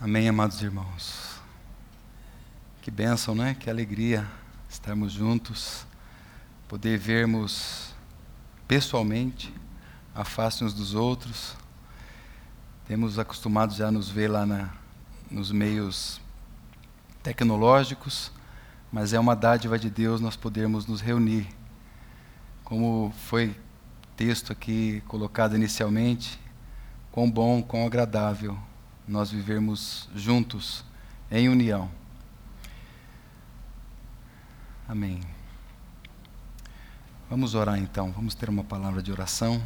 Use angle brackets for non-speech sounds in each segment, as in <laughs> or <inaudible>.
Amém, amados irmãos. Que bênção, né? Que alegria estarmos juntos, poder vermos pessoalmente, a face uns dos outros. Temos acostumados já a nos ver lá na, nos meios tecnológicos, mas é uma dádiva de Deus nós podermos nos reunir. Como foi texto aqui colocado inicialmente, quão bom, quão agradável nós vivermos juntos, em união. Amém. Vamos orar então, vamos ter uma palavra de oração.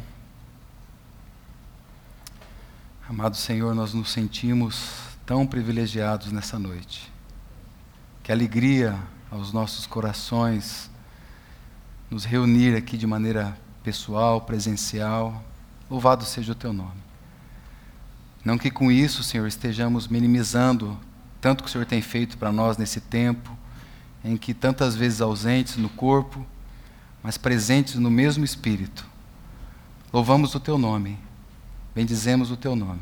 Amado Senhor, nós nos sentimos tão privilegiados nessa noite. Que alegria aos nossos corações nos reunir aqui de maneira pessoal, presencial. Louvado seja o teu nome. Não que com isso, Senhor, estejamos minimizando tanto que o Senhor tem feito para nós nesse tempo, em que tantas vezes ausentes no corpo, mas presentes no mesmo Espírito. Louvamos o Teu nome, bendizemos o Teu nome.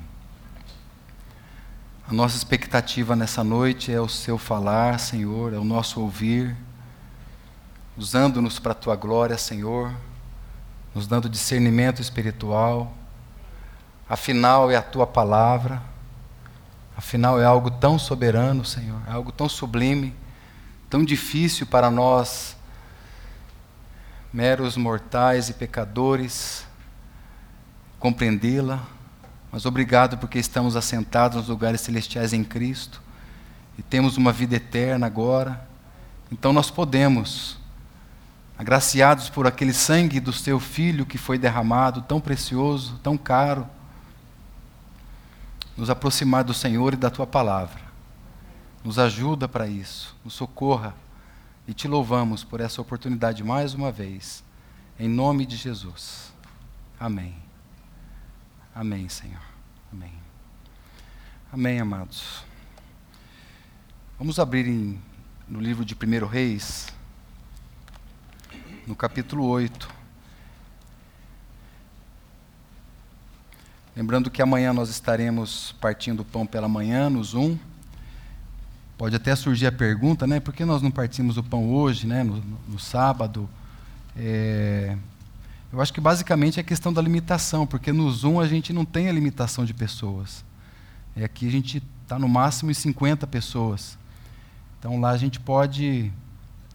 A nossa expectativa nessa noite é o Seu falar, Senhor, é o nosso ouvir, usando-nos para a Tua glória, Senhor, nos dando discernimento espiritual Afinal, é a tua palavra. Afinal, é algo tão soberano, Senhor, é algo tão sublime, tão difícil para nós, meros mortais e pecadores, compreendê-la. Mas obrigado porque estamos assentados nos lugares celestiais em Cristo e temos uma vida eterna agora. Então nós podemos, agraciados por aquele sangue do teu filho que foi derramado, tão precioso, tão caro, nos aproximar do Senhor e da tua palavra. Nos ajuda para isso, nos socorra e te louvamos por essa oportunidade mais uma vez, em nome de Jesus. Amém. Amém, Senhor. Amém. Amém, amados. Vamos abrir em, no livro de 1 Reis, no capítulo 8. Lembrando que amanhã nós estaremos partindo o pão pela manhã no Zoom. Pode até surgir a pergunta, né? Por que nós não partimos o pão hoje, né? No, no, sábado? É... Eu acho que basicamente é questão da limitação, porque no Zoom a gente não tem a limitação de pessoas. E aqui a gente está no máximo em 50 pessoas. Então lá a gente pode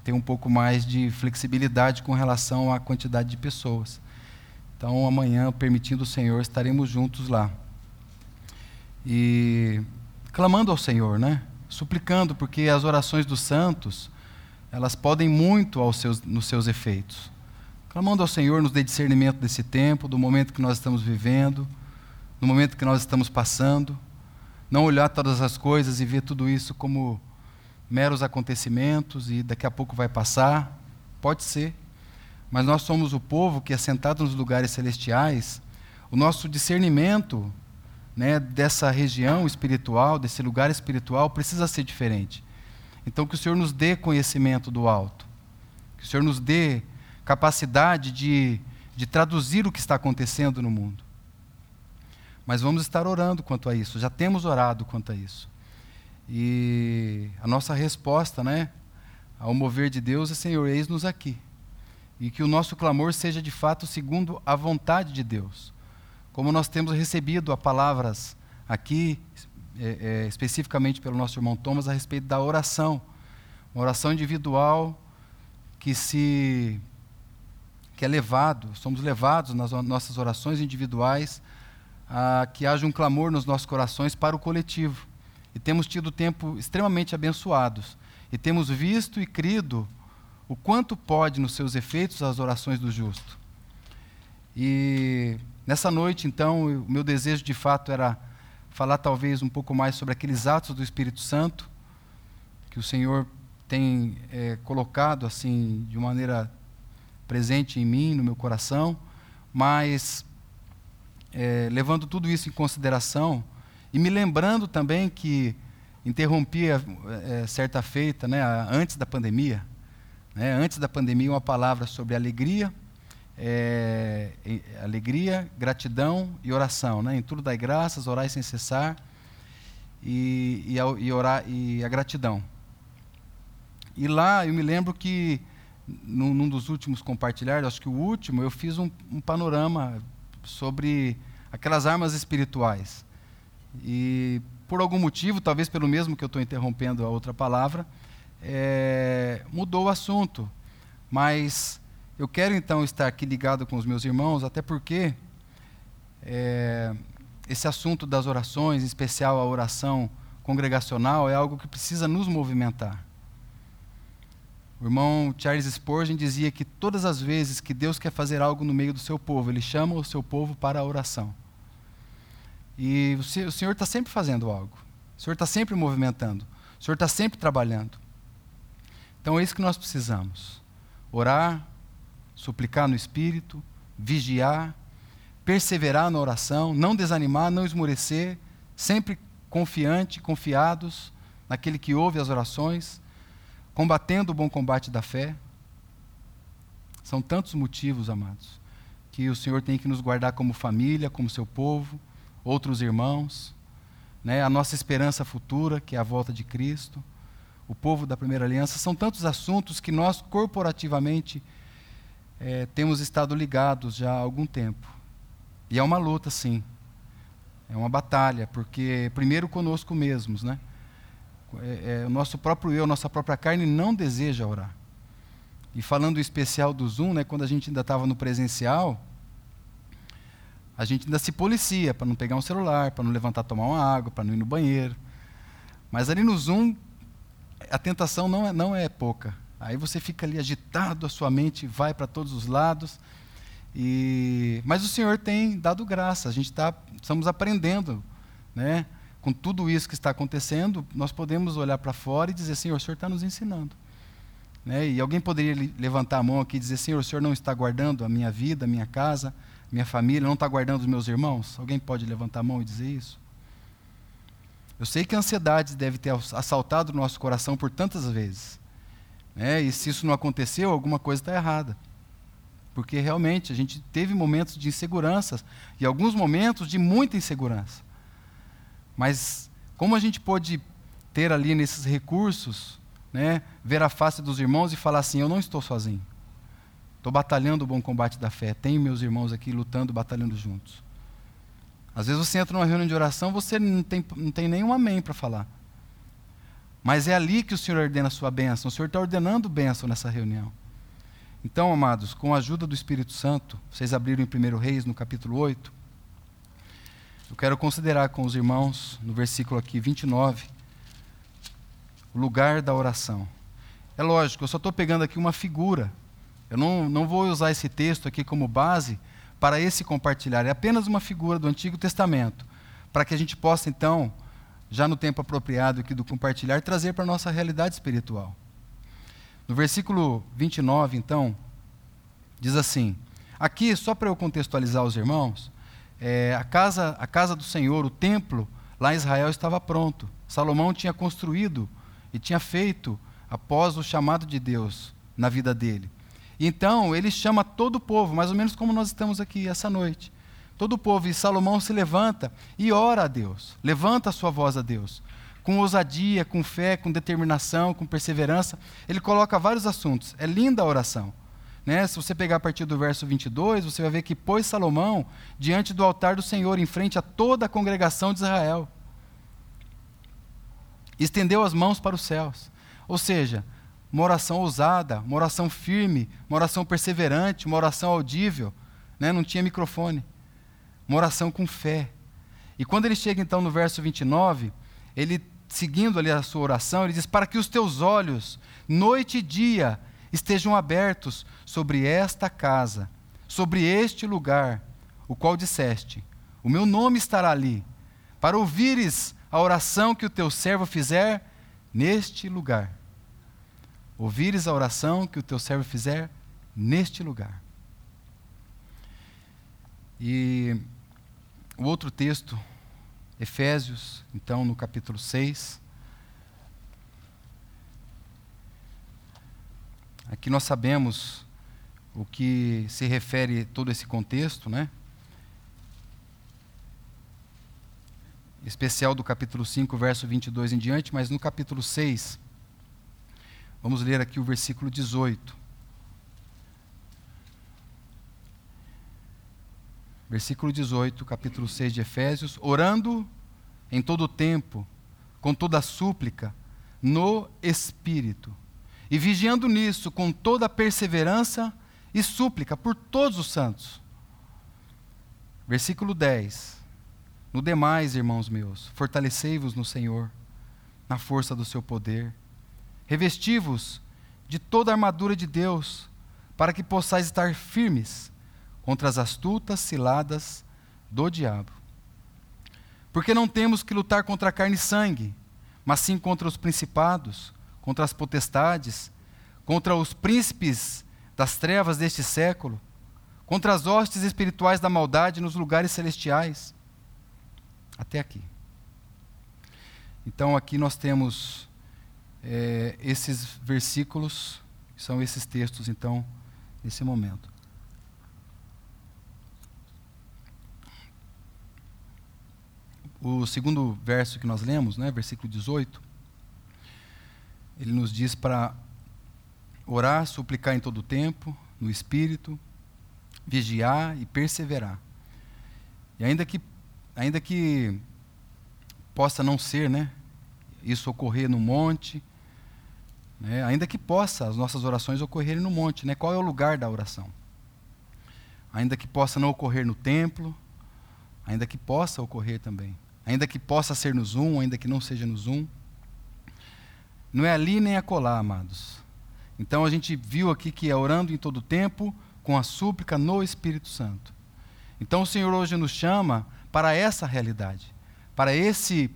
ter um pouco mais de flexibilidade com relação à quantidade de pessoas. Então, amanhã, permitindo o Senhor, estaremos juntos lá. E clamando ao Senhor, né? Suplicando, porque as orações dos santos, elas podem muito aos seus, nos seus efeitos. Clamando ao Senhor, nos dê discernimento desse tempo, do momento que nós estamos vivendo, do momento que nós estamos passando. Não olhar todas as coisas e ver tudo isso como meros acontecimentos e daqui a pouco vai passar. Pode ser, mas nós somos o povo que, assentado nos lugares celestiais, o nosso discernimento né, dessa região espiritual, desse lugar espiritual, precisa ser diferente. Então, que o Senhor nos dê conhecimento do alto, que o Senhor nos dê capacidade de, de traduzir o que está acontecendo no mundo. Mas vamos estar orando quanto a isso, já temos orado quanto a isso. E a nossa resposta, né, ao mover de Deus é: Senhor, eis-nos aqui e que o nosso clamor seja de fato segundo a vontade de Deus. Como nós temos recebido a palavras aqui, é, é, especificamente pelo nosso irmão Thomas, a respeito da oração, uma oração individual que se que é levado, somos levados nas nossas orações individuais a que haja um clamor nos nossos corações para o coletivo. E temos tido tempo extremamente abençoados. E temos visto e crido o quanto pode nos seus efeitos as orações do justo. E nessa noite, então, o meu desejo de fato era falar talvez um pouco mais sobre aqueles atos do Espírito Santo que o Senhor tem é, colocado assim de maneira presente em mim, no meu coração, mas é, levando tudo isso em consideração e me lembrando também que interrompi é, certa feita, né, antes da pandemia, né, antes da pandemia, uma palavra sobre alegria, é, alegria, gratidão e oração. Né? Em tudo dai graças, orai sem cessar. e, e, a, e, orar, e a gratidão. E lá eu me lembro que, num, num dos últimos compartilhados, acho que o último, eu fiz um, um panorama sobre aquelas armas espirituais. E por algum motivo, talvez pelo mesmo que eu estou interrompendo a outra palavra, é, mudou o assunto. Mas eu quero então estar aqui ligado com os meus irmãos, até porque é, esse assunto das orações, em especial a oração congregacional, é algo que precisa nos movimentar. O irmão Charles Spurgeon dizia que todas as vezes que Deus quer fazer algo no meio do seu povo, ele chama o seu povo para a oração. E o Senhor está sempre fazendo algo. O Senhor está sempre movimentando. O Senhor está sempre trabalhando. Então é isso que nós precisamos: orar, suplicar no Espírito, vigiar, perseverar na oração, não desanimar, não esmorecer, sempre confiante, confiados naquele que ouve as orações, combatendo o bom combate da fé. São tantos motivos, amados, que o Senhor tem que nos guardar como família, como seu povo outros irmãos, né, a nossa esperança futura, que é a volta de Cristo, o povo da primeira aliança. São tantos assuntos que nós, corporativamente, é, temos estado ligados já há algum tempo. E é uma luta, sim. É uma batalha, porque primeiro conosco mesmos, né? É, é, o nosso próprio eu, nossa própria carne não deseja orar. E falando especial do Zoom, né, quando a gente ainda estava no presencial, a gente ainda se policia para não pegar um celular, para não levantar tomar uma água, para não ir no banheiro. Mas ali no Zoom, a tentação não é, não é pouca. Aí você fica ali agitado, a sua mente vai para todos os lados. E... Mas o Senhor tem dado graça, a gente está estamos aprendendo. Né? Com tudo isso que está acontecendo, nós podemos olhar para fora e dizer: Senhor, o Senhor está nos ensinando. Né? E alguém poderia levantar a mão aqui e dizer: Senhor, o Senhor não está guardando a minha vida, a minha casa, minha família, não está guardando os meus irmãos? Alguém pode levantar a mão e dizer isso? Eu sei que a ansiedade deve ter assaltado o nosso coração por tantas vezes. Né? E se isso não aconteceu, alguma coisa está errada. Porque realmente a gente teve momentos de insegurança e alguns momentos de muita insegurança. Mas como a gente pode ter ali nesses recursos, né, ver a face dos irmãos e falar assim: eu não estou sozinho. Estou batalhando o bom combate da fé. Tenho meus irmãos aqui lutando, batalhando juntos. Às vezes você entra numa reunião de oração, você não tem, não tem nenhum amém para falar. Mas é ali que o Senhor ordena a sua bênção. O Senhor está ordenando bênção nessa reunião. Então, amados, com a ajuda do Espírito Santo, vocês abriram em 1 Reis, no capítulo 8. Eu quero considerar com os irmãos, no versículo aqui 29, o lugar da oração. É lógico, eu só estou pegando aqui uma figura eu não, não vou usar esse texto aqui como base para esse compartilhar, é apenas uma figura do Antigo Testamento, para que a gente possa, então, já no tempo apropriado aqui do compartilhar, trazer para a nossa realidade espiritual. No versículo 29, então, diz assim: aqui, só para eu contextualizar os irmãos, é, a, casa, a casa do Senhor, o templo, lá em Israel estava pronto. Salomão tinha construído e tinha feito após o chamado de Deus na vida dele. Então, ele chama todo o povo, mais ou menos como nós estamos aqui essa noite. Todo o povo, e Salomão se levanta e ora a Deus, levanta a sua voz a Deus. Com ousadia, com fé, com determinação, com perseverança. Ele coloca vários assuntos. É linda a oração. Né? Se você pegar a partir do verso 22, você vai ver que pôs Salomão diante do altar do Senhor, em frente a toda a congregação de Israel. Estendeu as mãos para os céus. Ou seja, uma oração ousada, uma oração firme, uma oração perseverante, uma oração audível. Né? Não tinha microfone. Uma oração com fé. E quando ele chega então no verso 29, ele, seguindo ali a sua oração, ele diz: Para que os teus olhos, noite e dia, estejam abertos sobre esta casa, sobre este lugar, o qual disseste: O meu nome estará ali, para ouvires a oração que o teu servo fizer neste lugar ouvires a oração que o teu servo fizer neste lugar. E o outro texto, Efésios, então, no capítulo 6. Aqui nós sabemos o que se refere todo esse contexto, né? especial do capítulo 5, verso 22 em diante, mas no capítulo 6, vamos ler aqui o versículo 18. Versículo 18, capítulo 6 de Efésios: orando em todo o tempo, com toda súplica, no Espírito, e vigiando nisso com toda perseverança e súplica por todos os santos. Versículo 10: No demais, irmãos meus, fortalecei-vos no Senhor, na força do seu poder, revesti-vos de toda a armadura de Deus, para que possais estar firmes contra as astutas ciladas do diabo. Porque não temos que lutar contra carne e sangue, mas sim contra os principados, contra as potestades, contra os príncipes das trevas deste século, contra as hostes espirituais da maldade nos lugares celestiais. Até aqui. Então, aqui nós temos é, esses versículos, são esses textos, então, nesse momento. O segundo verso que nós lemos, né, versículo 18, ele nos diz para orar, suplicar em todo o tempo, no espírito, vigiar e perseverar. E ainda que ainda que possa não ser, né, isso ocorrer no monte, né, ainda que possa as nossas orações ocorrerem no monte, né, qual é o lugar da oração? Ainda que possa não ocorrer no templo, ainda que possa ocorrer também, ainda que possa ser no Zoom, ainda que não seja no Zoom, não é ali nem acolá, amados. Então a gente viu aqui que é orando em todo tempo, com a súplica no Espírito Santo. Então o Senhor hoje nos chama para essa realidade, para esse,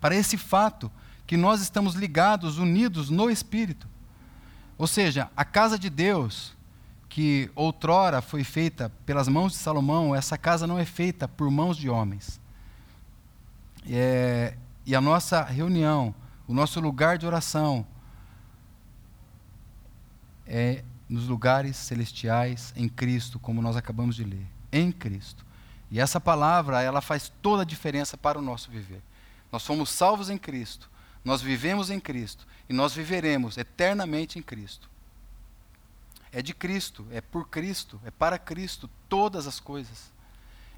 para esse fato que nós estamos ligados, unidos no Espírito. Ou seja, a casa de Deus, que outrora foi feita pelas mãos de Salomão, essa casa não é feita por mãos de homens. É, e a nossa reunião, o nosso lugar de oração é nos lugares celestiais em Cristo, como nós acabamos de ler, em Cristo. E essa palavra, ela faz toda a diferença para o nosso viver. Nós somos salvos em Cristo, nós vivemos em Cristo e nós viveremos eternamente em Cristo. É de Cristo, é por Cristo, é para Cristo todas as coisas.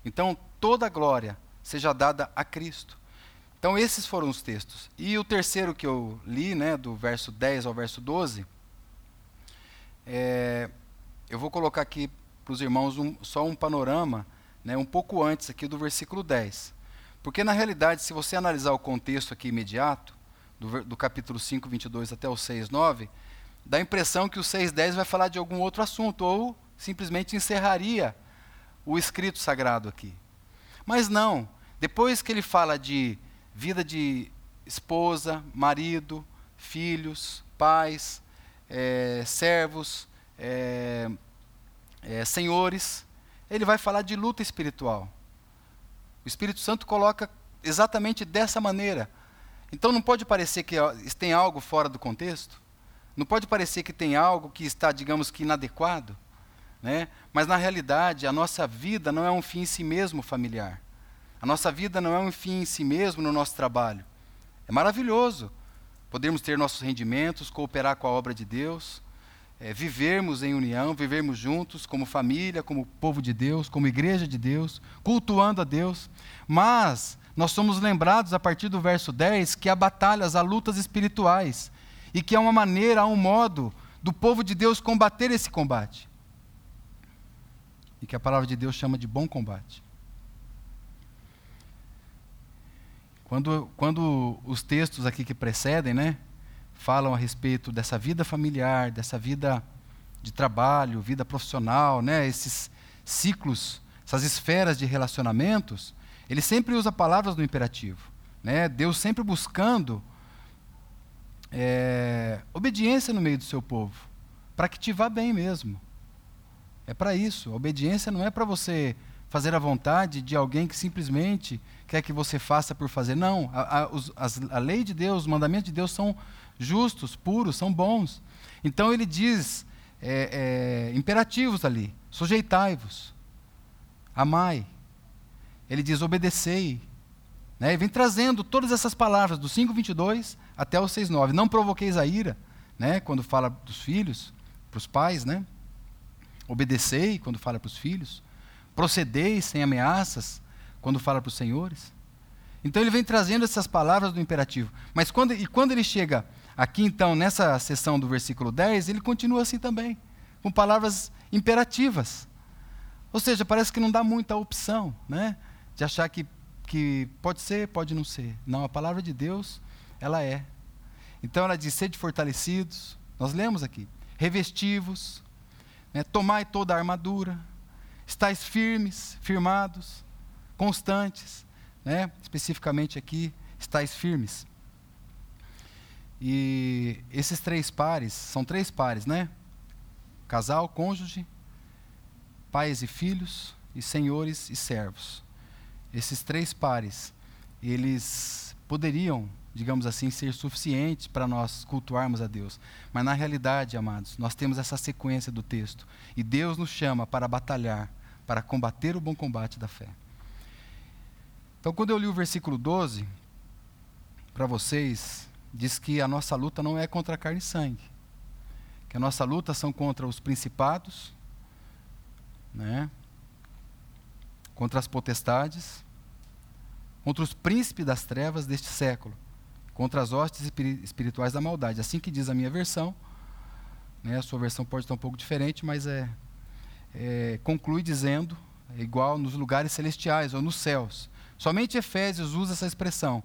Então, toda a glória seja dada a Cristo. Então, esses foram os textos. E o terceiro que eu li, né, do verso 10 ao verso 12, é, eu vou colocar aqui para os irmãos um, só um panorama, né, um pouco antes aqui do versículo 10. Porque, na realidade, se você analisar o contexto aqui imediato, do, do capítulo 5, 22 até o 6, 9, dá a impressão que o 6, 10 vai falar de algum outro assunto, ou simplesmente encerraria o escrito sagrado aqui. Mas não. Depois que ele fala de vida de esposa, marido, filhos, pais, é, servos, é, é, senhores, ele vai falar de luta espiritual. O Espírito Santo coloca exatamente dessa maneira. Então não pode parecer que tem algo fora do contexto, não pode parecer que tem algo que está, digamos que, inadequado, né? mas na realidade a nossa vida não é um fim em si mesmo familiar. A nossa vida não é um fim em si mesmo no nosso trabalho. É maravilhoso podermos ter nossos rendimentos, cooperar com a obra de Deus, é, vivermos em união, vivermos juntos como família, como povo de Deus, como igreja de Deus, cultuando a Deus. Mas nós somos lembrados a partir do verso 10 que há batalhas, há lutas espirituais e que há uma maneira, há um modo do povo de Deus combater esse combate. E que a palavra de Deus chama de bom combate. Quando, quando os textos aqui que precedem, né, falam a respeito dessa vida familiar, dessa vida de trabalho, vida profissional, né, esses ciclos, essas esferas de relacionamentos, ele sempre usa palavras no imperativo. Né? Deus sempre buscando é, obediência no meio do seu povo, para que te vá bem mesmo. É para isso. A obediência não é para você fazer a vontade de alguém que simplesmente quer que você faça por fazer. Não, a, a, as, a lei de Deus, os mandamentos de Deus são justos, puros, são bons. Então ele diz é, é, imperativos ali: sujeitai-vos, amai. Ele diz obedecei, Né? E vem trazendo todas essas palavras, do 5,22 até o 6,9. Não provoqueis a ira, né? quando fala dos filhos, para os pais, né? Obedecei, quando fala para os filhos. Procedei sem ameaças, quando fala para os senhores. Então ele vem trazendo essas palavras do imperativo. Mas quando, e quando ele chega aqui, então, nessa seção do versículo 10, ele continua assim também, com palavras imperativas. Ou seja, parece que não dá muita opção, né? De achar que que pode ser, pode não ser. Não, a palavra de Deus, ela é. Então ela diz: sede fortalecidos, nós lemos aqui, revestivos, né, tomai toda a armadura, estáis firmes, firmados, constantes, né, especificamente aqui, estáis firmes. E esses três pares, são três pares, né? Casal, cônjuge, pais e filhos, e senhores e servos esses três pares, eles poderiam, digamos assim, ser suficientes para nós cultuarmos a Deus. Mas na realidade, amados, nós temos essa sequência do texto. E Deus nos chama para batalhar, para combater o bom combate da fé. Então, quando eu li o versículo 12, para vocês, diz que a nossa luta não é contra carne e sangue. Que a nossa luta são contra os principados, né? contra as potestades, contra os príncipes das trevas deste século, contra as hostes espirituais da maldade. Assim que diz a minha versão, né, a sua versão pode estar um pouco diferente, mas é, é conclui dizendo, é igual nos lugares celestiais ou nos céus. Somente Efésios usa essa expressão,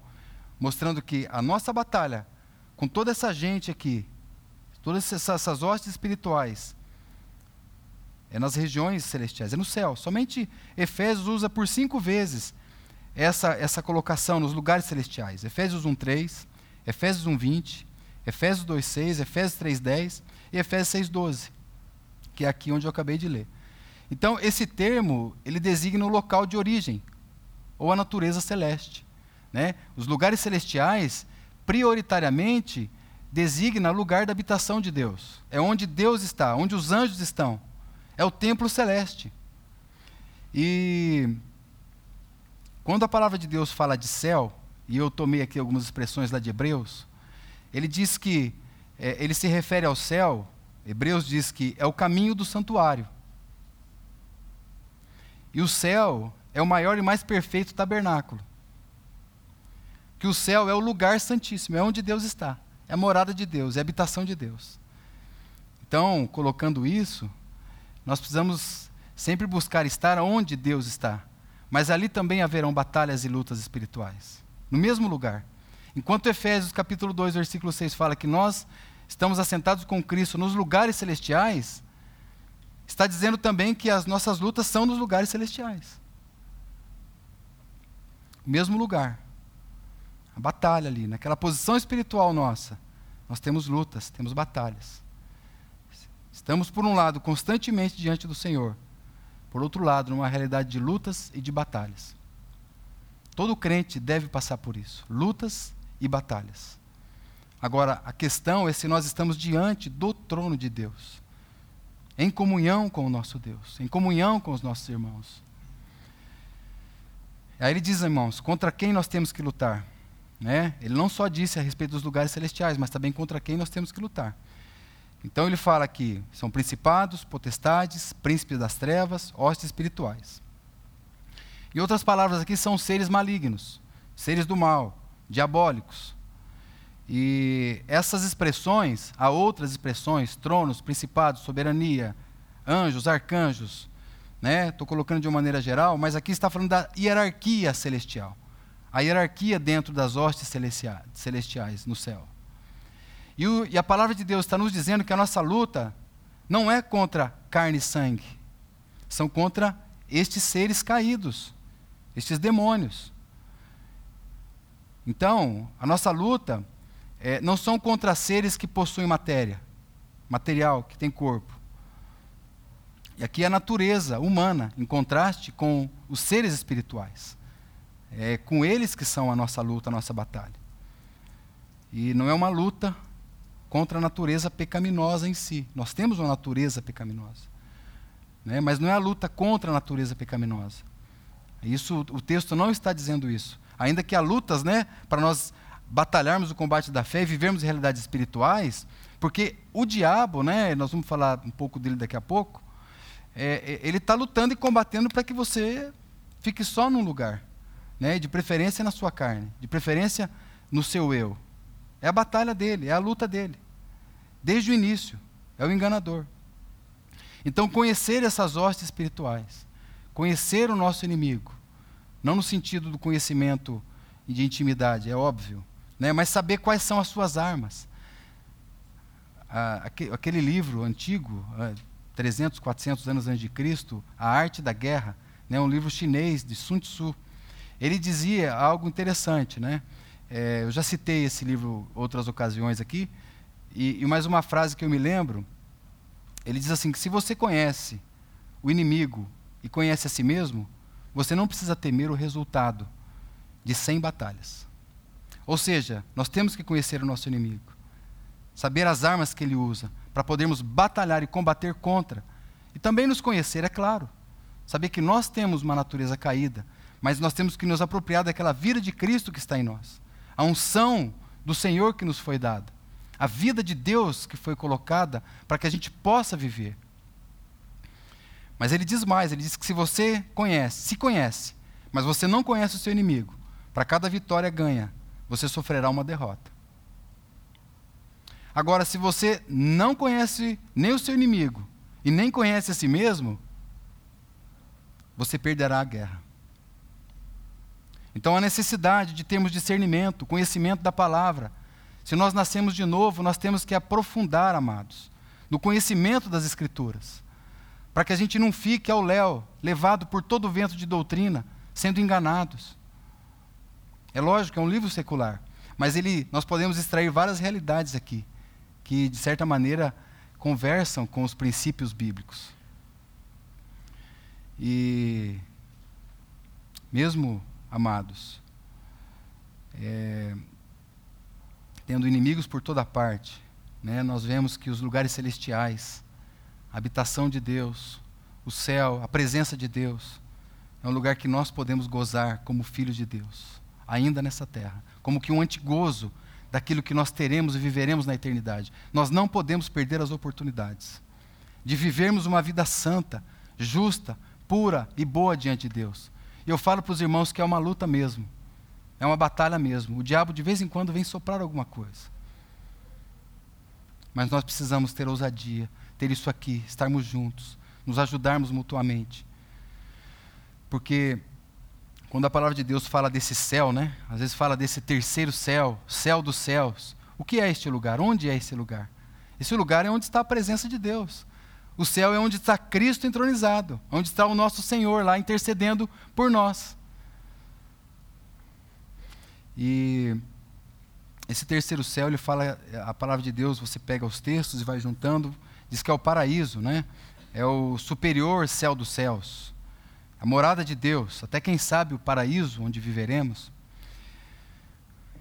mostrando que a nossa batalha com toda essa gente aqui, todas essas, essas hostes espirituais, é nas regiões celestiais, é no céu. Somente Efésios usa por cinco vezes essa, essa colocação nos lugares celestiais. Efésios 1,3, Efésios 1,20, Efésios 2,6, Efésios 3,10 e Efésios 6,12, que é aqui onde eu acabei de ler. Então, esse termo, ele designa o local de origem, ou a natureza celeste. Né? Os lugares celestiais, prioritariamente, designa lugar da habitação de Deus. É onde Deus está, onde os anjos estão. É o templo celeste. E quando a palavra de Deus fala de céu, e eu tomei aqui algumas expressões lá de Hebreus, ele diz que é, ele se refere ao céu, Hebreus diz que é o caminho do santuário. E o céu é o maior e mais perfeito tabernáculo. Que o céu é o lugar santíssimo, é onde Deus está. É a morada de Deus, é a habitação de Deus. Então, colocando isso, nós precisamos sempre buscar estar onde Deus está. Mas ali também haverão batalhas e lutas espirituais. No mesmo lugar. Enquanto Efésios capítulo 2, versículo 6 fala que nós estamos assentados com Cristo nos lugares celestiais, está dizendo também que as nossas lutas são nos lugares celestiais. Mesmo lugar. A batalha ali, naquela posição espiritual nossa, nós temos lutas, temos batalhas. Estamos, por um lado, constantemente diante do Senhor, por outro lado, numa realidade de lutas e de batalhas. Todo crente deve passar por isso, lutas e batalhas. Agora, a questão é se nós estamos diante do trono de Deus, em comunhão com o nosso Deus, em comunhão com os nossos irmãos. Aí ele diz, irmãos, contra quem nós temos que lutar? Né? Ele não só disse a respeito dos lugares celestiais, mas também contra quem nós temos que lutar. Então ele fala que são principados, potestades, príncipes das trevas, hostes espirituais. E outras palavras aqui são seres malignos, seres do mal, diabólicos. E essas expressões, há outras expressões, tronos, principados, soberania, anjos, arcanjos, né? Estou colocando de uma maneira geral, mas aqui está falando da hierarquia celestial. A hierarquia dentro das hostes celestiais no céu. E, o, e a palavra de Deus está nos dizendo que a nossa luta não é contra carne e sangue, são contra estes seres caídos, estes demônios. Então, a nossa luta é, não são contra seres que possuem matéria, material, que tem corpo. E aqui é a natureza humana, em contraste com os seres espirituais. É com eles que são a nossa luta, a nossa batalha. E não é uma luta contra a natureza pecaminosa em si. Nós temos uma natureza pecaminosa. Né? Mas não é a luta contra a natureza pecaminosa. Isso, o texto não está dizendo isso. ainda que há lutas, né, para nós batalharmos o combate da fé e vivermos realidades espirituais, porque o diabo, né, nós vamos falar um pouco dele daqui a pouco, é, é ele está lutando e combatendo para que você fique só num lugar, né, de preferência na sua carne, de preferência no seu eu. É a batalha dele, é a luta dele, desde o início, é o enganador. Então, conhecer essas hostes espirituais, conhecer o nosso inimigo, não no sentido do conhecimento de intimidade, é óbvio, né? mas saber quais são as suas armas. Ah, aquele livro antigo, 300, 400 anos antes de Cristo, A Arte da Guerra, né? um livro chinês de Sun Tzu, ele dizia algo interessante. Né? É, eu já citei esse livro outras ocasiões aqui, e, e mais uma frase que eu me lembro, ele diz assim: que se você conhece o inimigo e conhece a si mesmo, você não precisa temer o resultado de 100 batalhas. Ou seja, nós temos que conhecer o nosso inimigo, saber as armas que ele usa, para podermos batalhar e combater contra. E também nos conhecer, é claro. Saber que nós temos uma natureza caída, mas nós temos que nos apropriar daquela vida de Cristo que está em nós, a unção do Senhor que nos foi dada, a vida de Deus que foi colocada para que a gente possa viver. Mas ele diz mais, ele diz que se você conhece, se conhece, mas você não conhece o seu inimigo, para cada vitória ganha, você sofrerá uma derrota. Agora, se você não conhece nem o seu inimigo e nem conhece a si mesmo, você perderá a guerra. Então, a necessidade de termos discernimento, conhecimento da palavra. Se nós nascemos de novo, nós temos que aprofundar, amados, no conhecimento das Escrituras para que a gente não fique ao léu, levado por todo o vento de doutrina, sendo enganados. É lógico, é um livro secular, mas ele, nós podemos extrair várias realidades aqui, que de certa maneira conversam com os princípios bíblicos. E, mesmo amados, é, tendo inimigos por toda parte, né, nós vemos que os lugares celestiais, a habitação de Deus, o céu, a presença de Deus, é um lugar que nós podemos gozar como filhos de Deus, ainda nessa terra, como que um antigozo daquilo que nós teremos e viveremos na eternidade. Nós não podemos perder as oportunidades de vivermos uma vida santa, justa, pura e boa diante de Deus. E eu falo para os irmãos que é uma luta mesmo, é uma batalha mesmo. O diabo de vez em quando vem soprar alguma coisa. Mas nós precisamos ter ousadia, ter isso aqui, estarmos juntos, nos ajudarmos mutuamente. Porque quando a palavra de Deus fala desse céu, né? Às vezes fala desse terceiro céu, céu dos céus. O que é este lugar? Onde é esse lugar? Esse lugar é onde está a presença de Deus. O céu é onde está Cristo entronizado, onde está o nosso Senhor lá intercedendo por nós. E esse terceiro céu, ele fala a palavra de Deus, você pega os textos e vai juntando, diz que é o paraíso, né? É o superior céu dos céus, a morada de Deus, até quem sabe o paraíso onde viveremos.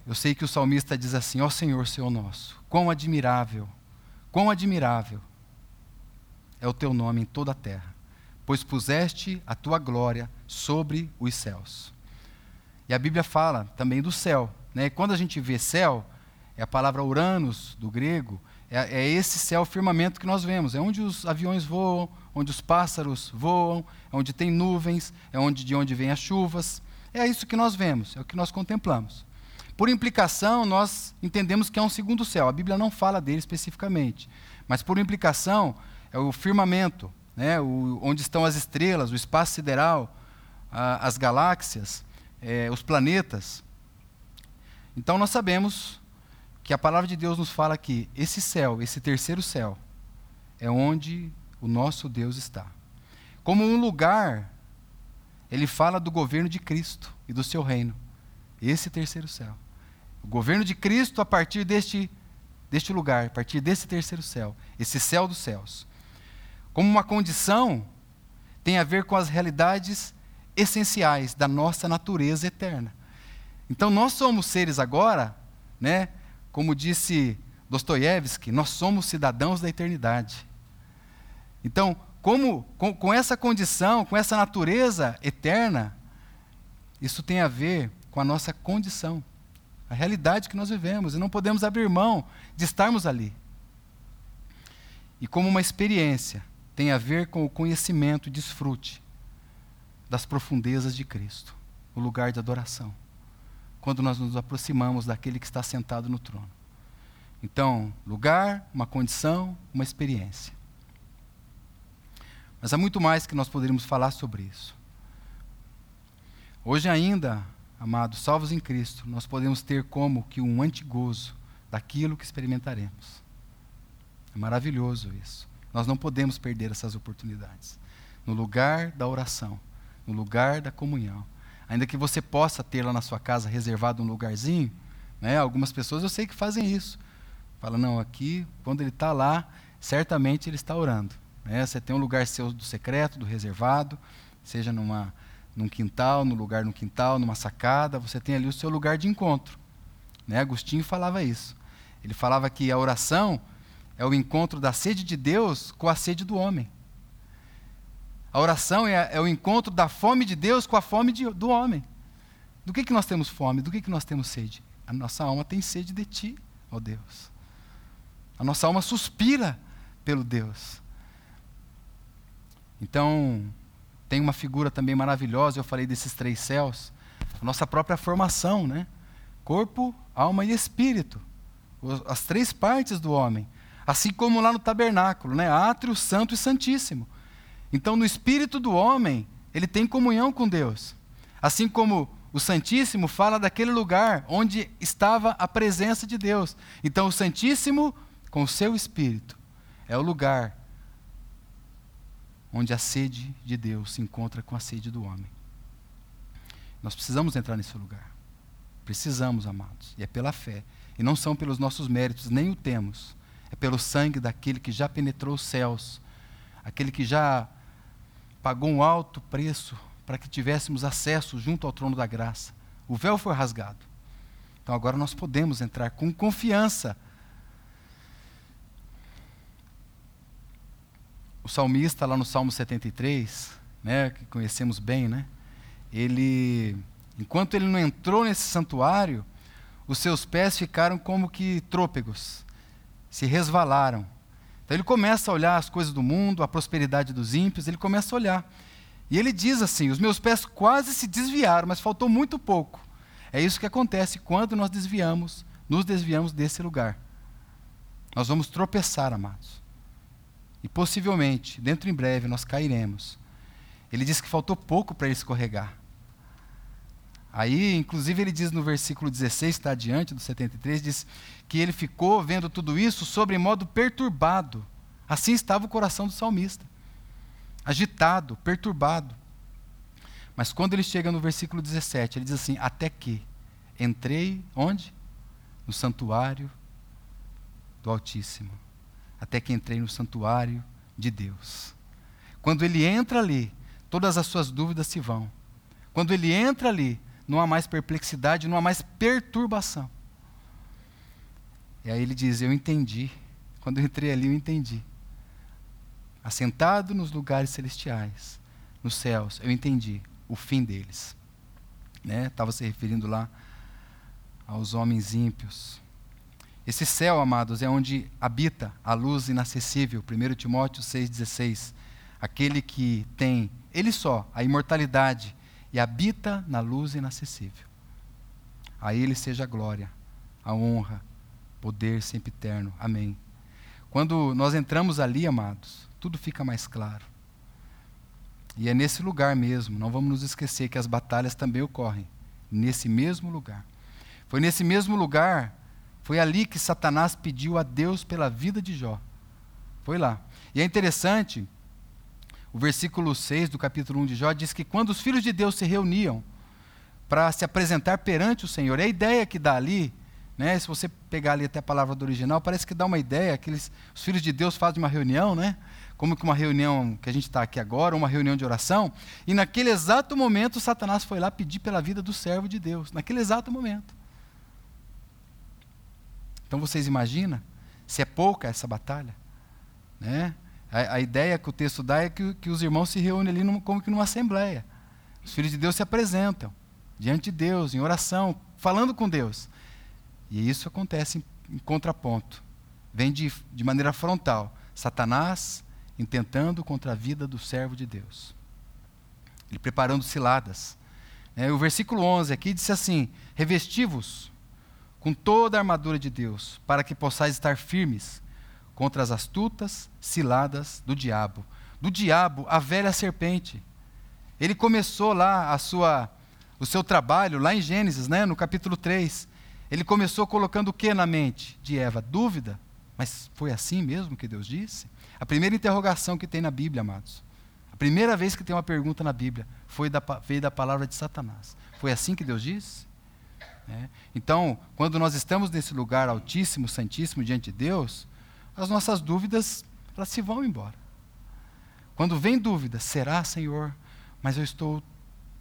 Eu sei que o salmista diz assim: Ó oh Senhor, Senhor nosso, quão admirável, quão admirável é o teu nome em toda a terra, pois puseste a tua glória sobre os céus. E a Bíblia fala também do céu. Né? Quando a gente vê céu, é a palavra Uranus, do grego, é, é, esse céu firmamento que nós vemos. É onde os aviões voam, onde os pássaros voam, é onde tem nuvens, é onde de onde vêm as chuvas. É isso que nós vemos, é o que nós contemplamos. Por implicação, nós entendemos que é um segundo céu. A Bíblia não fala dele especificamente, mas por implicação é o firmamento, né, o, onde estão as estrelas, o espaço sideral, a, as galáxias, é, os planetas. Então nós sabemos que a palavra de Deus nos fala que esse céu, esse terceiro céu, é onde o nosso Deus está. Como um lugar, ele fala do governo de Cristo e do seu reino. Esse terceiro céu. O governo de Cristo a partir deste, deste lugar, a partir desse terceiro céu, esse céu dos céus. Como uma condição, tem a ver com as realidades essenciais da nossa natureza eterna. Então nós somos seres agora, né, como disse Dostoiévski, nós somos cidadãos da eternidade. Então, como, com, com essa condição, com essa natureza eterna, isso tem a ver com a nossa condição, a realidade que nós vivemos, e não podemos abrir mão de estarmos ali. E como uma experiência, tem a ver com o conhecimento e desfrute das profundezas de Cristo, o lugar de adoração, quando nós nos aproximamos daquele que está sentado no trono. Então, lugar, uma condição, uma experiência. Mas há muito mais que nós poderíamos falar sobre isso. Hoje ainda, amados, salvos em Cristo, nós podemos ter como que um antigozo daquilo que experimentaremos. É maravilhoso isso. Nós não podemos perder essas oportunidades. No lugar da oração, no lugar da comunhão. Ainda que você possa ter lá na sua casa reservado um lugarzinho, né? algumas pessoas eu sei que fazem isso. Fala, não, aqui, quando ele está lá, certamente ele está orando. Né? Você tem um lugar seu do secreto, do reservado, seja numa, num quintal, no lugar no quintal, numa sacada, você tem ali o seu lugar de encontro. Né? Agostinho falava isso. Ele falava que a oração é o encontro da sede de Deus com a sede do homem. A oração é, é o encontro da fome de Deus com a fome de, do homem. Do que, que nós temos fome? Do que, que nós temos sede? A nossa alma tem sede de Ti, ó Deus. A nossa alma suspira pelo Deus. Então, tem uma figura também maravilhosa, eu falei desses três céus, a nossa própria formação, né? Corpo, alma e espírito. As três partes do homem. Assim como lá no tabernáculo, né? Átrio, santo e santíssimo. Então, no espírito do homem, ele tem comunhão com Deus. Assim como o Santíssimo fala daquele lugar onde estava a presença de Deus. Então, o Santíssimo, com o seu espírito, é o lugar onde a sede de Deus se encontra com a sede do homem. Nós precisamos entrar nesse lugar. Precisamos, amados. E é pela fé. E não são pelos nossos méritos, nem o temos. É pelo sangue daquele que já penetrou os céus, aquele que já pagou um alto preço para que tivéssemos acesso junto ao trono da graça. O véu foi rasgado. Então agora nós podemos entrar com confiança o salmista, lá no Salmo 73, né, que conhecemos bem, né, ele, enquanto ele não entrou nesse santuário, os seus pés ficaram como que trôpegos, se resvalaram. Então ele começa a olhar as coisas do mundo, a prosperidade dos ímpios, ele começa a olhar. E ele diz assim: Os meus pés quase se desviaram, mas faltou muito pouco. É isso que acontece quando nós desviamos, nos desviamos desse lugar. Nós vamos tropeçar, amados. E possivelmente, dentro em breve, nós cairemos. Ele diz que faltou pouco para ele escorregar. Aí, inclusive, ele diz no versículo 16, está adiante do 73, diz que ele ficou vendo tudo isso sobre modo perturbado. Assim estava o coração do salmista. Agitado, perturbado. Mas quando ele chega no versículo 17, ele diz assim: Até que entrei, onde? No santuário do Altíssimo até que entrei no santuário de Deus. Quando ele entra ali, todas as suas dúvidas se vão. Quando ele entra ali, não há mais perplexidade, não há mais perturbação. E aí ele diz: Eu entendi. Quando eu entrei ali, eu entendi. Assentado nos lugares celestiais, nos céus, eu entendi o fim deles. Estava né? se referindo lá aos homens ímpios. Esse céu, amados, é onde habita a luz inacessível, 1 Timóteo 6,16. Aquele que tem, ele só, a imortalidade e habita na luz inacessível. A ele seja a glória, a honra, poder sempre eterno. Amém. Quando nós entramos ali, amados, tudo fica mais claro. E é nesse lugar mesmo, não vamos nos esquecer que as batalhas também ocorrem. Nesse mesmo lugar. Foi nesse mesmo lugar foi ali que Satanás pediu a Deus pela vida de Jó. Foi lá. E é interessante, o versículo 6 do capítulo 1 de Jó diz que quando os filhos de Deus se reuniam para se apresentar perante o Senhor, é a ideia que dá ali, né, se você pegar ali até a palavra do original, parece que dá uma ideia, que eles, os filhos de Deus fazem uma reunião, né? como que uma reunião que a gente está aqui agora, uma reunião de oração, e naquele exato momento Satanás foi lá pedir pela vida do servo de Deus, naquele exato momento. Então vocês imaginam se é pouca essa batalha? Né? A, a, ideia que o texto dá é que, que os irmãos se reúnem ali num, como que numa assembleia. Os filhos de Deus se apresentam. diante de Deus, em oração, falando com Deus. E isso acontece em, em contraponto. Vem de, de maneira frontal. Satanás intentando contra a vida do servo de Deus. Ele preparando ciladas. É, o versículo 11 aqui diz assim: Revestivos com toda a armadura de Deus, para que possais estar firmes contra as astutas ciladas do diabo. Do diabo, a velha serpente. Ele começou lá a sua, o seu trabalho, lá em Gênesis, né, no capítulo 3. Ele começou colocando o que na mente de Eva? Dúvida. Mas foi assim mesmo que Deus disse? A primeira interrogação que tem na Bíblia, amados. A primeira vez que tem uma pergunta na Bíblia foi da, veio da palavra de Satanás. Foi assim que Deus disse? É. Então, quando nós estamos nesse lugar altíssimo, santíssimo diante de Deus, as nossas dúvidas elas se vão embora. Quando vem dúvida, será, Senhor? Mas eu estou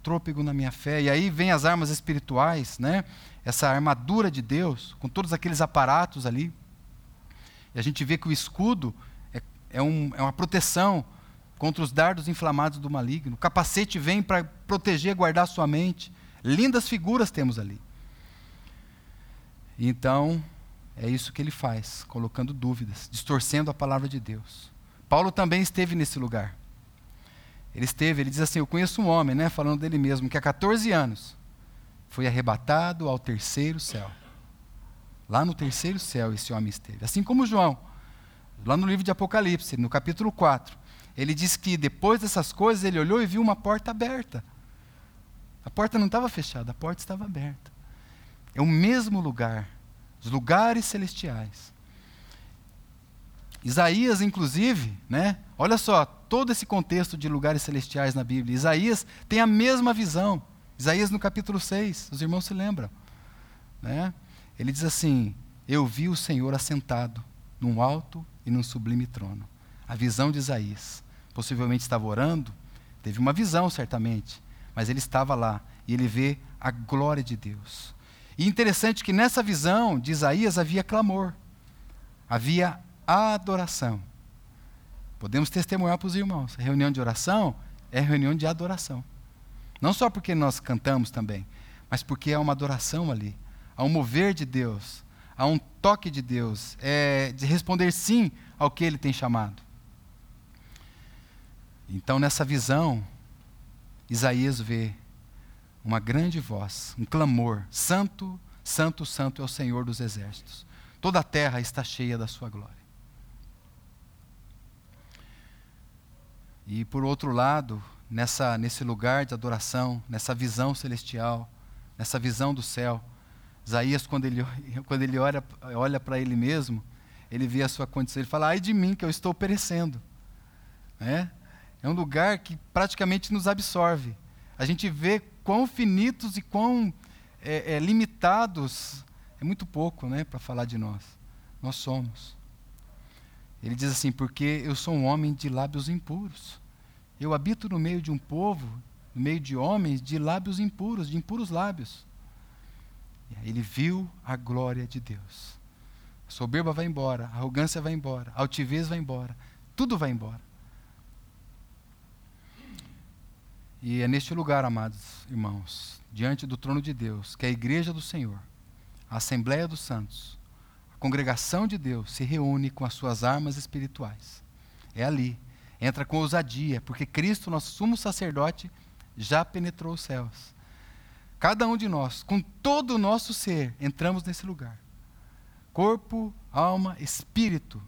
trôpego na minha fé. E aí vem as armas espirituais, né? Essa armadura de Deus, com todos aqueles aparatos ali. E a gente vê que o escudo é, é, um, é uma proteção contra os dardos inflamados do maligno. O capacete vem para proteger, guardar sua mente. Lindas figuras temos ali. Então, é isso que ele faz, colocando dúvidas, distorcendo a palavra de Deus. Paulo também esteve nesse lugar. Ele esteve, ele diz assim: Eu conheço um homem, né, falando dele mesmo, que há 14 anos foi arrebatado ao terceiro céu. Lá no terceiro céu esse homem esteve. Assim como João, lá no livro de Apocalipse, no capítulo 4. Ele diz que depois dessas coisas ele olhou e viu uma porta aberta. A porta não estava fechada, a porta estava aberta. É o mesmo lugar, os lugares celestiais. Isaías, inclusive, né? Olha só, todo esse contexto de lugares celestiais na Bíblia. Isaías tem a mesma visão. Isaías no capítulo 6, os irmãos se lembram. Né? Ele diz assim: Eu vi o Senhor assentado num alto e num sublime trono. A visão de Isaías. Possivelmente estava orando, teve uma visão, certamente, mas ele estava lá e ele vê a glória de Deus. E interessante que nessa visão de Isaías havia clamor, havia adoração. Podemos testemunhar para os irmãos: reunião de oração é reunião de adoração. Não só porque nós cantamos também, mas porque há uma adoração ali, há um mover de Deus, há um toque de Deus, é, de responder sim ao que Ele tem chamado. Então, nessa visão, Isaías vê uma grande voz, um clamor: Santo, Santo, Santo é o Senhor dos exércitos. Toda a terra está cheia da Sua glória. E por outro lado, nessa, nesse lugar de adoração, nessa visão celestial, nessa visão do céu. Isaías, quando ele, <laughs> quando ele olha, olha para ele mesmo, ele vê a sua condição, ele fala: ai de mim, que eu estou perecendo. É, é um lugar que praticamente nos absorve. A gente vê quão finitos e quão é, é, limitados, é muito pouco né, para falar de nós. Nós somos. Ele diz assim: porque eu sou um homem de lábios impuros. Eu habito no meio de um povo, no meio de homens de lábios impuros, de impuros lábios. Ele viu a glória de Deus. A soberba vai embora, a arrogância vai embora, a altivez vai embora, tudo vai embora. E é neste lugar, amados irmãos, diante do trono de Deus, que a igreja do Senhor, a Assembleia dos Santos, a congregação de Deus se reúne com as suas armas espirituais. É ali entra com ousadia, porque Cristo, nosso sumo sacerdote, já penetrou os céus. Cada um de nós, com todo o nosso ser, entramos nesse lugar. Corpo, alma, espírito.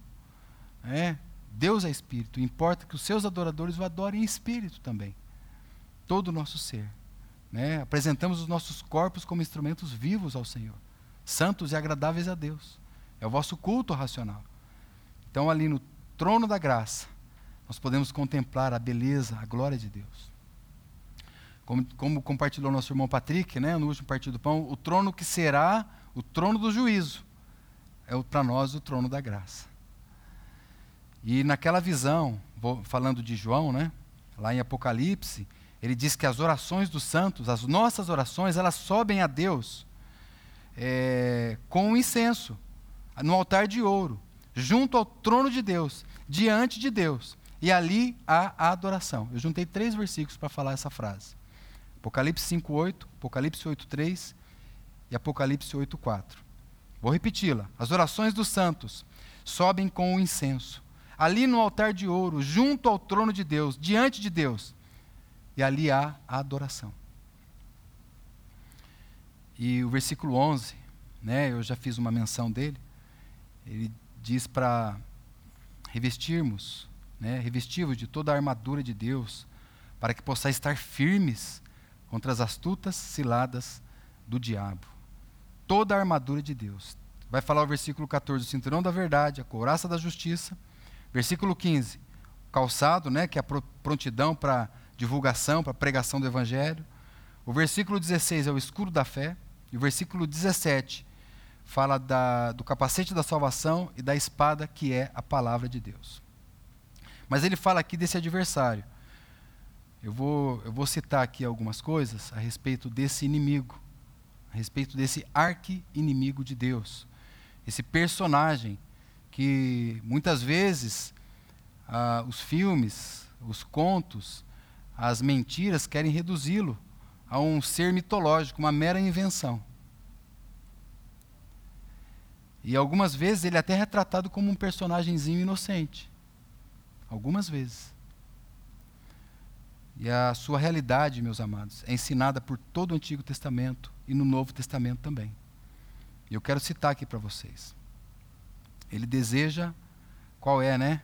É, Deus é espírito. Importa que os seus adoradores o adorem em espírito também. Todo o nosso ser. Né? Apresentamos os nossos corpos como instrumentos vivos ao Senhor, santos e agradáveis a Deus. É o vosso culto racional. Então, ali no trono da graça, nós podemos contemplar a beleza, a glória de Deus. Como, como compartilhou nosso irmão Patrick, né, no último partido do pão, o trono que será o trono do juízo é para nós o trono da graça. E naquela visão, falando de João, né, lá em Apocalipse, ele diz que as orações dos santos, as nossas orações, elas sobem a Deus é, com incenso, no altar de ouro, junto ao trono de Deus, diante de Deus. E ali há a adoração. Eu juntei três versículos para falar essa frase. Apocalipse 5:8, Apocalipse 8:3 e Apocalipse 8:4. Vou repeti-la. As orações dos santos sobem com o incenso. Ali no altar de ouro, junto ao trono de Deus, diante de Deus. E ali há a adoração. E o versículo 11, né, eu já fiz uma menção dele. Ele diz para revestirmos, né, revestivos de toda a armadura de Deus, para que possais estar firmes contra as astutas ciladas do diabo. Toda a armadura de Deus. Vai falar o versículo 14, o cinturão da verdade, a couraça da justiça. Versículo 15, calçado, né, que é a prontidão para divulgação, para pregação do evangelho. O versículo 16 é o escudo da fé. E o versículo 17 fala da, do capacete da salvação e da espada que é a palavra de Deus. Mas ele fala aqui desse adversário. Eu vou, eu vou citar aqui algumas coisas a respeito desse inimigo, a respeito desse arqui-inimigo de Deus. Esse personagem que muitas vezes ah, os filmes, os contos, as mentiras querem reduzi-lo a um ser mitológico, uma mera invenção. E algumas vezes ele é até retratado como um personagemzinho inocente. Algumas vezes. E a sua realidade, meus amados, é ensinada por todo o Antigo Testamento e no Novo Testamento também. E eu quero citar aqui para vocês. Ele deseja, qual é, né?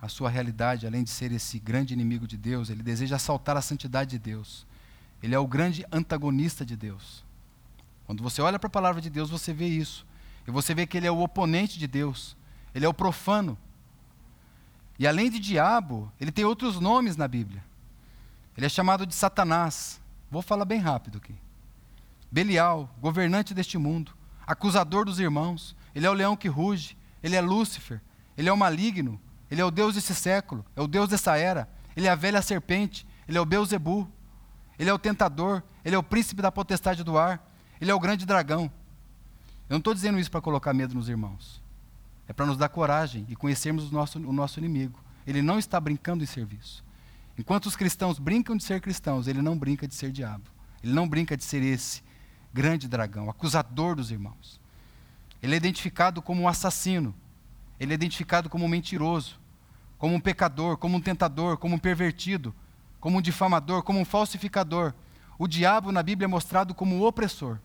A sua realidade, além de ser esse grande inimigo de Deus, ele deseja assaltar a santidade de Deus. Ele é o grande antagonista de Deus. Quando você olha para a palavra de Deus, você vê isso. E você vê que ele é o oponente de Deus. Ele é o profano. E além de diabo, ele tem outros nomes na Bíblia. Ele é chamado de Satanás. Vou falar bem rápido aqui. Belial, governante deste mundo, acusador dos irmãos. Ele é o leão que ruge. Ele é Lúcifer. Ele é o maligno. Ele é o Deus desse século. É o Deus dessa era. Ele é a velha serpente. Ele é o Beuzebu. Ele é o tentador, ele é o príncipe da potestade do ar, ele é o grande dragão. Eu não estou dizendo isso para colocar medo nos irmãos. É para nos dar coragem e conhecermos o nosso, o nosso inimigo. Ele não está brincando em serviço. Enquanto os cristãos brincam de ser cristãos, ele não brinca de ser diabo. Ele não brinca de ser esse grande dragão, acusador dos irmãos. Ele é identificado como um assassino. Ele é identificado como um mentiroso, como um pecador, como um tentador, como um pervertido, como um difamador, como um falsificador. O diabo na Bíblia é mostrado como um opressor.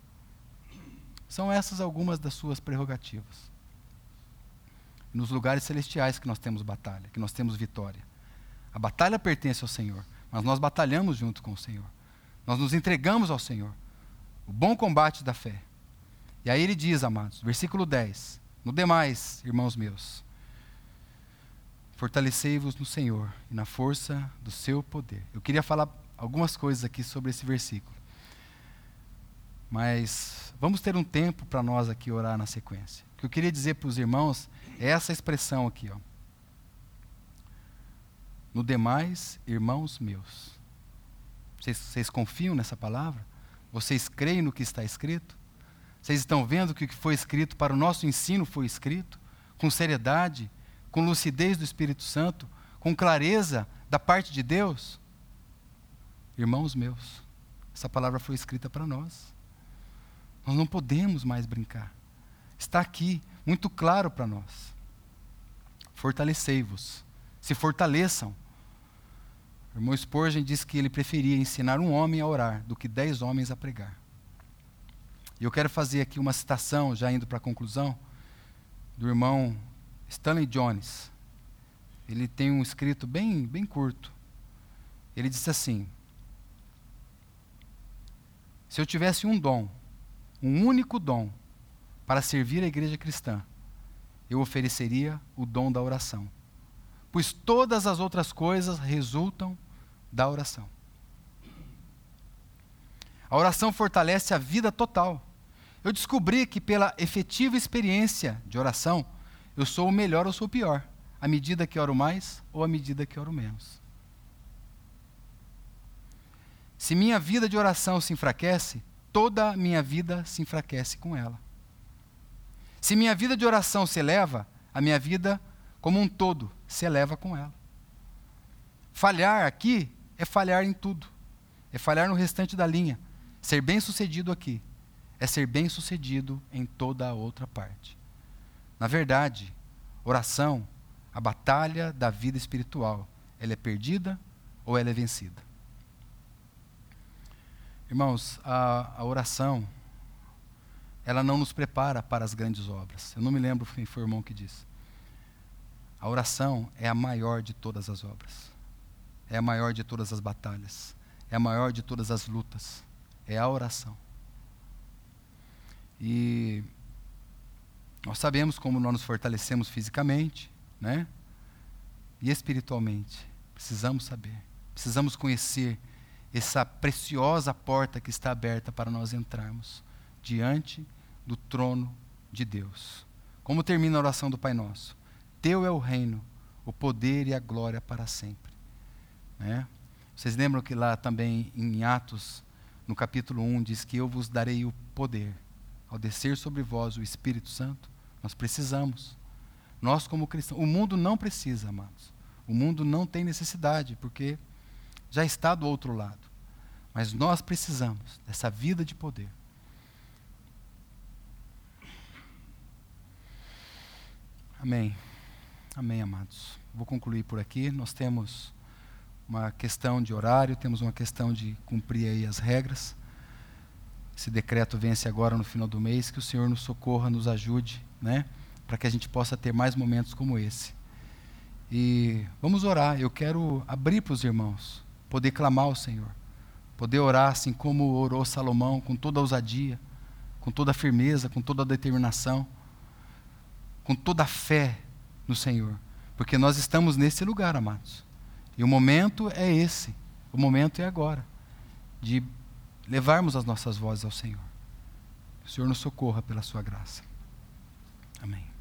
São essas algumas das suas prerrogativas. Nos lugares celestiais que nós temos batalha, que nós temos vitória. A batalha pertence ao Senhor, mas nós batalhamos junto com o Senhor. Nós nos entregamos ao Senhor. O bom combate da fé. E aí ele diz, amados, versículo 10: No demais, irmãos meus, Fortalecei-vos no Senhor e na força do seu poder. Eu queria falar algumas coisas aqui sobre esse versículo. Mas vamos ter um tempo para nós aqui orar na sequência. O que eu queria dizer para os irmãos é essa expressão aqui, ó. No demais, irmãos meus. Vocês, vocês confiam nessa palavra? Vocês creem no que está escrito? Vocês estão vendo que o que foi escrito para o nosso ensino foi escrito? Com seriedade? com lucidez do Espírito Santo, com clareza da parte de Deus? Irmãos meus, essa palavra foi escrita para nós. Nós não podemos mais brincar. Está aqui, muito claro para nós. Fortalecei-vos, se fortaleçam. O irmão Spurgeon diz que ele preferia ensinar um homem a orar do que dez homens a pregar. E eu quero fazer aqui uma citação, já indo para a conclusão, do irmão Stanley Jones. Ele tem um escrito bem, bem curto. Ele disse assim: Se eu tivesse um dom, um único dom, para servir a igreja cristã, eu ofereceria o dom da oração. Pois todas as outras coisas resultam da oração. A oração fortalece a vida total. Eu descobri que, pela efetiva experiência de oração, eu sou o melhor ou sou o pior, à medida que oro mais ou à medida que oro menos. Se minha vida de oração se enfraquece, toda a minha vida se enfraquece com ela. Se minha vida de oração se eleva, a minha vida como um todo se eleva com ela. Falhar aqui é falhar em tudo. é falhar no restante da linha. Ser bem-sucedido aqui é ser bem-sucedido em toda a outra parte. Na verdade, oração, a batalha da vida espiritual, ela é perdida ou ela é vencida. Irmãos, a, a oração, ela não nos prepara para as grandes obras. Eu não me lembro quem foi o irmão que disse. A oração é a maior de todas as obras. É a maior de todas as batalhas. É a maior de todas as lutas. É a oração. E nós sabemos como nós nos fortalecemos fisicamente, né? E espiritualmente. Precisamos saber. Precisamos conhecer essa preciosa porta que está aberta para nós entrarmos diante do trono de Deus. Como termina a oração do Pai Nosso? Teu é o reino, o poder e a glória para sempre. Né? Vocês lembram que lá também em Atos, no capítulo 1, diz que eu vos darei o poder ao descer sobre vós o Espírito Santo? Nós precisamos. Nós, como cristãos, o mundo não precisa, amados. O mundo não tem necessidade, porque já está do outro lado. Mas nós precisamos dessa vida de poder. Amém. Amém, amados. Vou concluir por aqui. Nós temos uma questão de horário, temos uma questão de cumprir aí as regras. Esse decreto vence agora no final do mês, que o Senhor nos socorra, nos ajude, né? Para que a gente possa ter mais momentos como esse. E vamos orar. Eu quero abrir para os irmãos poder clamar ao Senhor, poder orar assim como orou Salomão, com toda ousadia, com toda firmeza, com toda determinação, com toda fé no Senhor, porque nós estamos nesse lugar, amados. E o momento é esse, o momento é agora, de levarmos as nossas vozes ao Senhor. O Senhor nos socorra pela sua graça. Amém.